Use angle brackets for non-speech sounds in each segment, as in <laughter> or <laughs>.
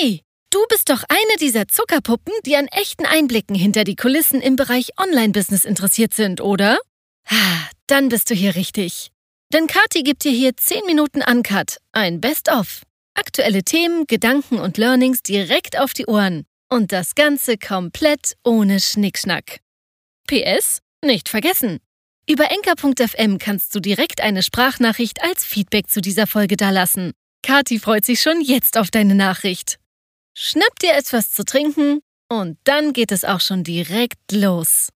Hey, du bist doch eine dieser Zuckerpuppen, die an echten Einblicken hinter die Kulissen im Bereich Online-Business interessiert sind, oder? Dann bist du hier richtig. Denn Kati gibt dir hier 10 Minuten Uncut, ein Best-of. Aktuelle Themen, Gedanken und Learnings direkt auf die Ohren. Und das Ganze komplett ohne Schnickschnack. PS, nicht vergessen. Über enker.fm kannst du direkt eine Sprachnachricht als Feedback zu dieser Folge dalassen. Kati freut sich schon jetzt auf deine Nachricht. Schnapp dir etwas zu trinken und dann geht es auch schon direkt los.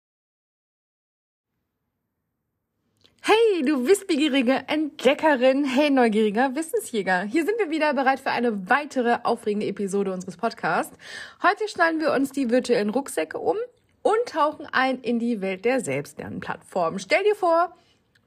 Hey, du wissbegierige Entdeckerin, hey neugieriger Wissensjäger. Hier sind wir wieder bereit für eine weitere aufregende Episode unseres Podcasts. Heute schneiden wir uns die virtuellen Rucksäcke um und tauchen ein in die Welt der Selbstlernplattform. Stell dir vor,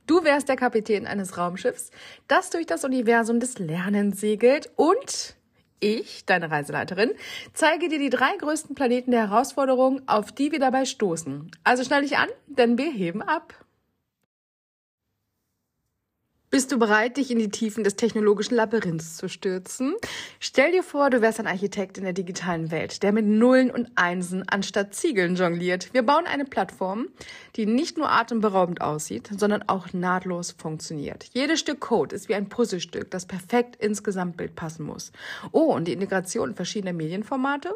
Du wärst der Kapitän eines Raumschiffs, das durch das Universum des Lernens segelt und ich, deine Reiseleiterin, zeige dir die drei größten Planeten der Herausforderung, auf die wir dabei stoßen. Also schnall dich an, denn wir heben ab. Bist du bereit, dich in die Tiefen des technologischen Labyrinths zu stürzen? Stell dir vor, du wärst ein Architekt in der digitalen Welt, der mit Nullen und Einsen anstatt Ziegeln jongliert. Wir bauen eine Plattform, die nicht nur atemberaubend aussieht, sondern auch nahtlos funktioniert. Jedes Stück Code ist wie ein Puzzlestück, das perfekt ins Gesamtbild passen muss. Oh, und die Integration verschiedener Medienformate?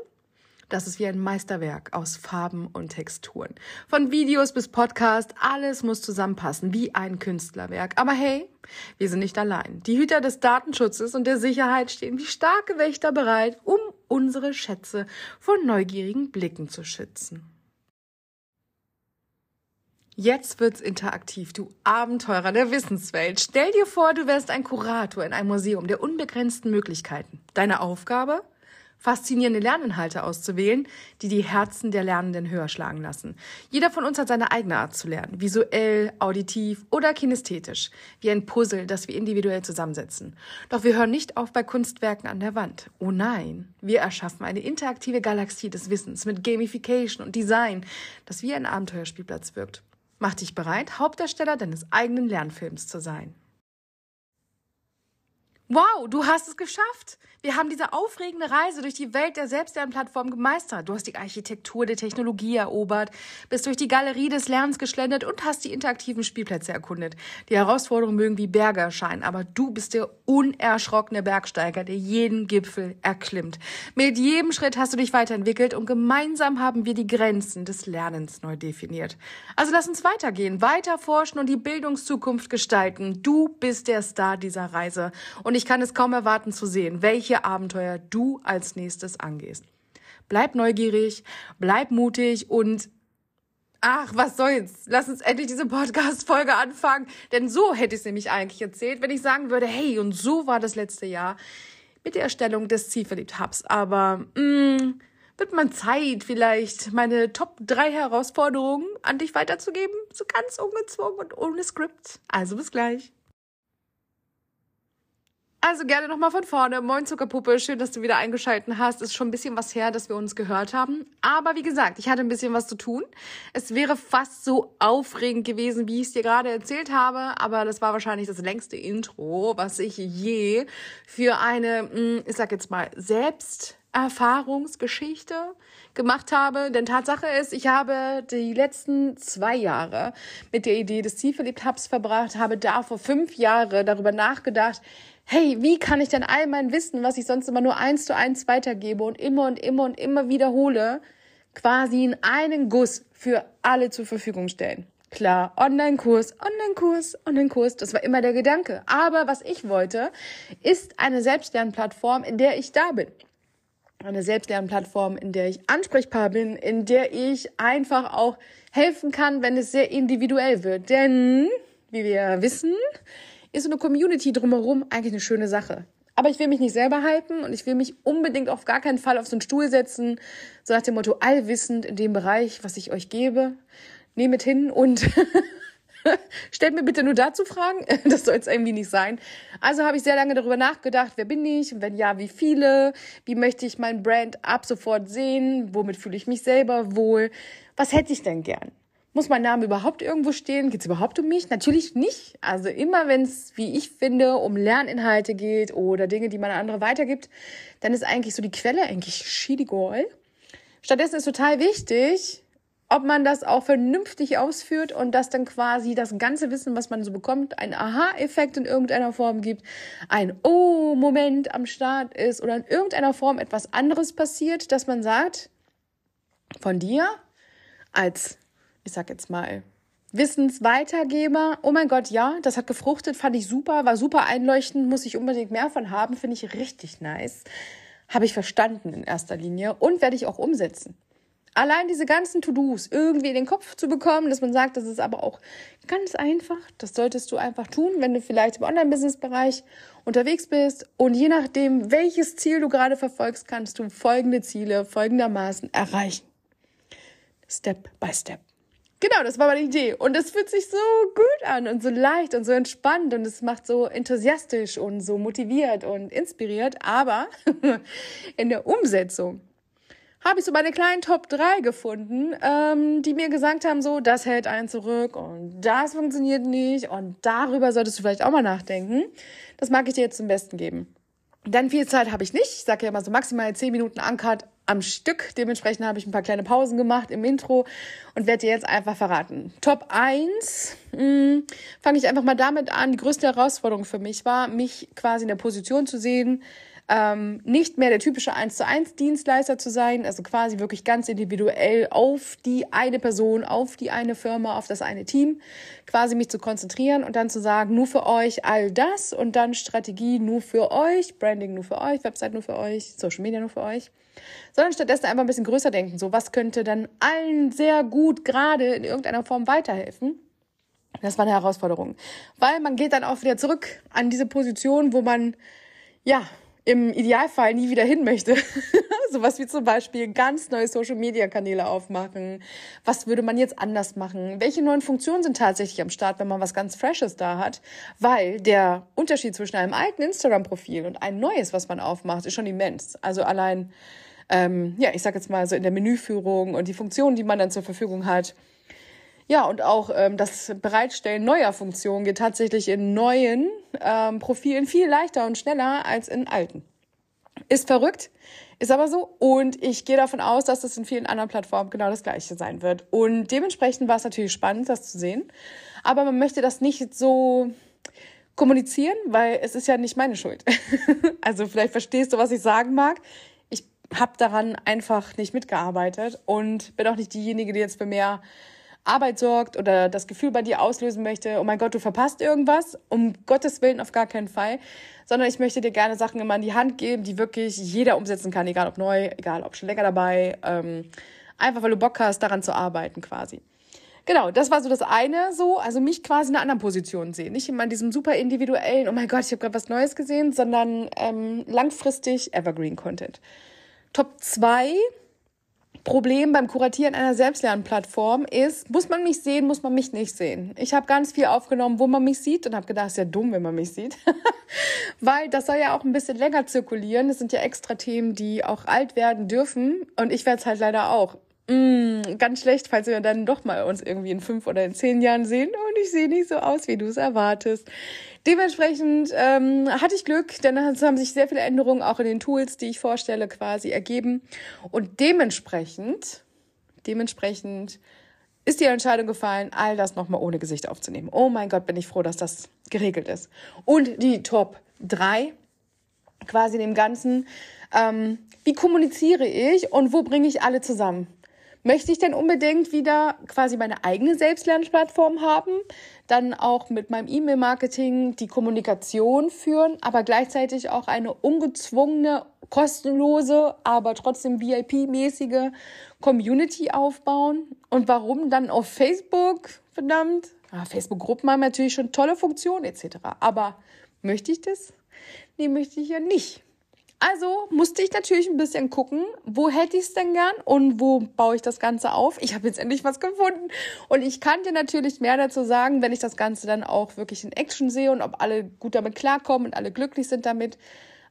Das ist wie ein Meisterwerk aus Farben und Texturen. Von Videos bis Podcast, alles muss zusammenpassen, wie ein Künstlerwerk. Aber hey, wir sind nicht allein. Die Hüter des Datenschutzes und der Sicherheit stehen wie starke Wächter bereit, um unsere Schätze vor neugierigen Blicken zu schützen. Jetzt wird's interaktiv, du Abenteurer der Wissenswelt. Stell dir vor, du wärst ein Kurator in einem Museum der unbegrenzten Möglichkeiten. Deine Aufgabe? Faszinierende Lerninhalte auszuwählen, die die Herzen der Lernenden höher schlagen lassen. Jeder von uns hat seine eigene Art zu lernen, visuell, auditiv oder kinästhetisch, wie ein Puzzle, das wir individuell zusammensetzen. Doch wir hören nicht auf bei Kunstwerken an der Wand. Oh nein, wir erschaffen eine interaktive Galaxie des Wissens mit Gamification und Design, das wie ein Abenteuerspielplatz wirkt. Mach dich bereit, Hauptdarsteller deines eigenen Lernfilms zu sein. Wow, du hast es geschafft. Wir haben diese aufregende Reise durch die Welt der Selbstlernplattform gemeistert. Du hast die Architektur der Technologie erobert, bist durch die Galerie des Lernens geschlendert und hast die interaktiven Spielplätze erkundet. Die Herausforderungen mögen wie Berge erscheinen, aber du bist der unerschrockene Bergsteiger, der jeden Gipfel erklimmt. Mit jedem Schritt hast du dich weiterentwickelt und gemeinsam haben wir die Grenzen des Lernens neu definiert. Also lass uns weitergehen, weiter forschen und die Bildungszukunft gestalten. Du bist der Star dieser Reise und ich kann es kaum erwarten zu sehen, welche Abenteuer du als nächstes angehst. Bleib neugierig, bleib mutig und Ach, was soll's? Lass uns endlich diese Podcast-Folge anfangen. Denn so hätte ich es nämlich eigentlich erzählt, wenn ich sagen würde, hey, und so war das letzte Jahr mit der Erstellung des Zielverliebt-Hubs. Aber mh, mm, wird man Zeit, vielleicht meine Top 3 Herausforderungen an dich weiterzugeben? So ganz ungezwungen und ohne Skript. Also bis gleich. Also gerne nochmal von vorne. Moin Zuckerpuppe, schön, dass du wieder eingeschalten hast. Ist schon ein bisschen was her, dass wir uns gehört haben. Aber wie gesagt, ich hatte ein bisschen was zu tun. Es wäre fast so aufregend gewesen, wie ich es dir gerade erzählt habe. Aber das war wahrscheinlich das längste Intro, was ich je für eine, hm, ich sag jetzt mal, Selbsterfahrungsgeschichte gemacht habe. Denn Tatsache ist, ich habe die letzten zwei Jahre mit der Idee des Zielverliebt Hubs verbracht, habe da vor fünf Jahren darüber nachgedacht, hey, wie kann ich denn all mein Wissen, was ich sonst immer nur eins zu eins weitergebe und immer und immer und immer wiederhole, quasi in einen Guss für alle zur Verfügung stellen? Klar, Online-Kurs, Online-Kurs, Online-Kurs, das war immer der Gedanke. Aber was ich wollte, ist eine Selbstlernplattform, in der ich da bin. Eine Selbstlernplattform, in der ich ansprechbar bin, in der ich einfach auch helfen kann, wenn es sehr individuell wird. Denn, wie wir wissen, ist so eine Community drumherum eigentlich eine schöne Sache. Aber ich will mich nicht selber hypen und ich will mich unbedingt auf gar keinen Fall auf so einen Stuhl setzen, so nach dem Motto allwissend in dem Bereich, was ich euch gebe. Nehmet hin und <laughs> <laughs> stellt mir bitte nur dazu Fragen. <laughs> Das soll es irgendwie nicht sein. Also habe ich sehr lange darüber nachgedacht, wer bin ich? Wenn ja, wie viele? Wie möchte ich mein Brand ab sofort sehen? Womit fühle ich mich selber wohl? Was hätte ich denn gern? Muss mein Name überhaupt irgendwo stehen? Geht es überhaupt um mich? Natürlich nicht. Also immer wenn es, wie ich finde, um Lerninhalte geht oder Dinge, die man an andere weitergibt, dann ist eigentlich so die Quelle eigentlich Schidigol. Stattdessen ist total wichtig, ob man das auch vernünftig ausführt und dass dann quasi das ganze Wissen, was man so bekommt, einen Aha-Effekt in irgendeiner Form gibt, ein Oh-Moment am Start ist oder in irgendeiner Form etwas anderes passiert, dass man sagt, von dir als ich sag jetzt mal, Wissensweitergeber. Oh mein Gott, ja, das hat gefruchtet, fand ich super, war super einleuchtend, muss ich unbedingt mehr von haben, finde ich richtig nice. Habe ich verstanden in erster Linie und werde ich auch umsetzen. Allein diese ganzen To-Dos irgendwie in den Kopf zu bekommen, dass man sagt, das ist aber auch ganz einfach. Das solltest du einfach tun, wenn du vielleicht im Online-Business-Bereich unterwegs bist. Und je nachdem, welches Ziel du gerade verfolgst, kannst du folgende Ziele folgendermaßen erreichen. Step by Step. Genau, das war meine Idee. Und es fühlt sich so gut an und so leicht und so entspannt und es macht so enthusiastisch und so motiviert und inspiriert. Aber <laughs> in der Umsetzung habe ich so meine kleinen Top 3 gefunden, ähm, die mir gesagt haben, so, das hält einen zurück und das funktioniert nicht und darüber solltest du vielleicht auch mal nachdenken. Das mag ich dir jetzt zum Besten geben. Dann viel Zeit habe ich nicht. Ich sage ja immer so maximal 10 Minuten Uncut am Stück. Dementsprechend habe ich ein paar kleine Pausen gemacht im Intro und werde dir jetzt einfach verraten. Top 1, hm, fange ich einfach mal damit an. Die größte Herausforderung für mich war, mich quasi in der Position zu sehen, ähm, nicht mehr der typische 1 zu 1 Dienstleister zu sein, also quasi wirklich ganz individuell auf die eine Person, auf die eine Firma, auf das eine Team, quasi mich zu konzentrieren und dann zu sagen, nur für euch all das und dann Strategie nur für euch, Branding nur für euch, Website nur für euch, Social Media nur für euch sondern stattdessen einfach ein bisschen größer denken. So, was könnte dann allen sehr gut gerade in irgendeiner Form weiterhelfen? Das war eine Herausforderung. Weil man geht dann auch wieder zurück an diese Position, wo man, ja, im Idealfall nie wieder hin möchte. <laughs> Sowas wie zum Beispiel ganz neue Social-Media-Kanäle aufmachen. Was würde man jetzt anders machen? Welche neuen Funktionen sind tatsächlich am Start, wenn man was ganz Freshes da hat? Weil der Unterschied zwischen einem alten Instagram-Profil und ein neues, was man aufmacht, ist schon immens. Also allein, ähm, ja, ich sag jetzt mal so in der Menüführung und die Funktionen, die man dann zur Verfügung hat, ja, und auch ähm, das Bereitstellen neuer Funktionen geht tatsächlich in neuen ähm, Profilen viel leichter und schneller als in alten. Ist verrückt, ist aber so. Und ich gehe davon aus, dass das in vielen anderen Plattformen genau das gleiche sein wird. Und dementsprechend war es natürlich spannend, das zu sehen. Aber man möchte das nicht so kommunizieren, weil es ist ja nicht meine Schuld. <laughs> also vielleicht verstehst du, was ich sagen mag. Ich habe daran einfach nicht mitgearbeitet und bin auch nicht diejenige, die jetzt für mehr Arbeit sorgt oder das Gefühl bei dir auslösen möchte, oh mein Gott, du verpasst irgendwas, um Gottes Willen auf gar keinen Fall, sondern ich möchte dir gerne Sachen immer in die Hand geben, die wirklich jeder umsetzen kann, egal ob neu, egal ob schon länger dabei, ähm, einfach weil du Bock hast, daran zu arbeiten quasi. Genau, das war so das eine so, also mich quasi in einer anderen Position sehen. Nicht immer in diesem super individuellen, oh mein Gott, ich habe gerade was Neues gesehen, sondern ähm, langfristig Evergreen Content. Top 2 Problem beim Kuratieren einer Selbstlernplattform ist, muss man mich sehen, muss man mich nicht sehen. Ich habe ganz viel aufgenommen, wo man mich sieht und habe gedacht, ist ja dumm, wenn man mich sieht. <laughs> Weil das soll ja auch ein bisschen länger zirkulieren. Das sind ja extra Themen, die auch alt werden dürfen. Und ich werde es halt leider auch. Mm, ganz schlecht, falls wir dann doch mal uns irgendwie in fünf oder in zehn Jahren sehen und ich sehe nicht so aus, wie du es erwartest. Dementsprechend ähm, hatte ich Glück, denn es haben sich sehr viele Änderungen auch in den Tools, die ich vorstelle, quasi ergeben. Und dementsprechend, dementsprechend ist die Entscheidung gefallen, all das nochmal ohne Gesicht aufzunehmen. Oh mein Gott, bin ich froh, dass das geregelt ist. Und die Top 3 quasi dem Ganzen. Ähm, wie kommuniziere ich und wo bringe ich alle zusammen? Möchte ich denn unbedingt wieder quasi meine eigene Selbstlernplattform haben, dann auch mit meinem E-Mail-Marketing die Kommunikation führen, aber gleichzeitig auch eine ungezwungene, kostenlose, aber trotzdem VIP-mäßige Community aufbauen? Und warum dann auf Facebook? Verdammt. Ah, Facebook-Gruppen haben natürlich schon tolle Funktionen etc. Aber möchte ich das? Nee, möchte ich ja nicht. Also musste ich natürlich ein bisschen gucken, wo hätte ich es denn gern und wo baue ich das Ganze auf. Ich habe jetzt endlich was gefunden und ich kann dir natürlich mehr dazu sagen, wenn ich das Ganze dann auch wirklich in Action sehe und ob alle gut damit klarkommen und alle glücklich sind damit.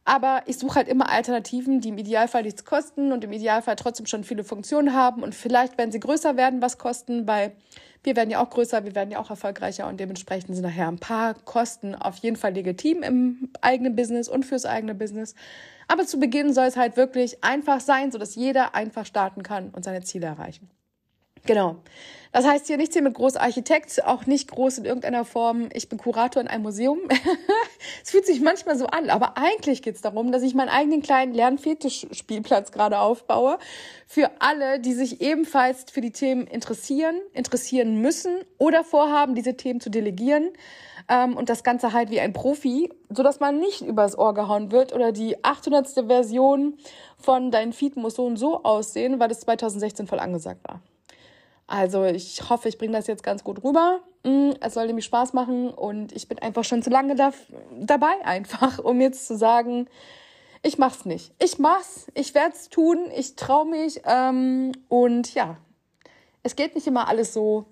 Aber ich suche halt immer Alternativen, die im Idealfall nichts kosten und im Idealfall trotzdem schon viele Funktionen haben und vielleicht, wenn sie größer werden, was kosten, weil wir werden ja auch größer, wir werden ja auch erfolgreicher und dementsprechend sind nachher ein paar Kosten auf jeden Fall legitim im eigenen Business und fürs eigene Business. Aber zu Beginn soll es halt wirklich einfach sein, sodass jeder einfach starten kann und seine Ziele erreichen. Genau. Das heißt hier nichts hier mit Großarchitekt, auch nicht groß in irgendeiner Form. Ich bin Kurator in einem Museum. <laughs> Es fühlt sich manchmal so an, aber eigentlich geht es darum, dass ich meinen eigenen kleinen Lernfetisch-Spielplatz gerade aufbaue. Für alle, die sich ebenfalls für die Themen interessieren, interessieren müssen oder vorhaben, diese Themen zu delegieren. Ähm, und das Ganze halt wie ein Profi, sodass man nicht übers Ohr gehauen wird oder die 800. Version von Dein Feed muss so und so aussehen, weil das 2016 voll angesagt war. Also ich hoffe, ich bringe das jetzt ganz gut rüber. Mm, es soll nämlich Spaß machen und ich bin einfach schon zu lange da, dabei einfach, <laughs> um jetzt zu sagen, ich mach's nicht. Ich mach's, ich werde es tun, ich traue mich ähm, und ja, es geht nicht immer alles so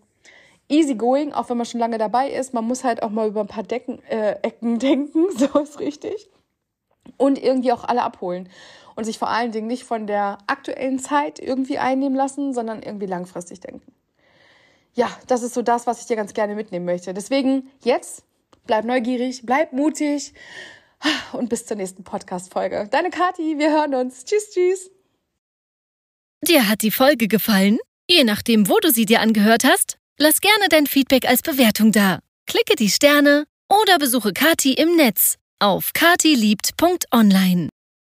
easy going, auch wenn man schon lange dabei ist. Man muss halt auch mal über ein paar Decken, äh, Ecken <laughs> denken, so ist richtig. Und irgendwie auch alle abholen und sich vor allen Dingen nicht von der aktuellen Zeit irgendwie einnehmen lassen, sondern irgendwie langfristig denken. Ja, das ist so das, was ich dir ganz gerne mitnehmen möchte. Deswegen jetzt bleib neugierig, bleib mutig und bis zur nächsten Podcast-Folge. Deine Kathi, wir hören uns. Tschüss, tschüss. Dir hat die Folge gefallen? Je nachdem, wo du sie dir angehört hast, lass gerne dein Feedback als Bewertung da. Klicke die Sterne oder besuche Kati im Netz auf katiliebt.online.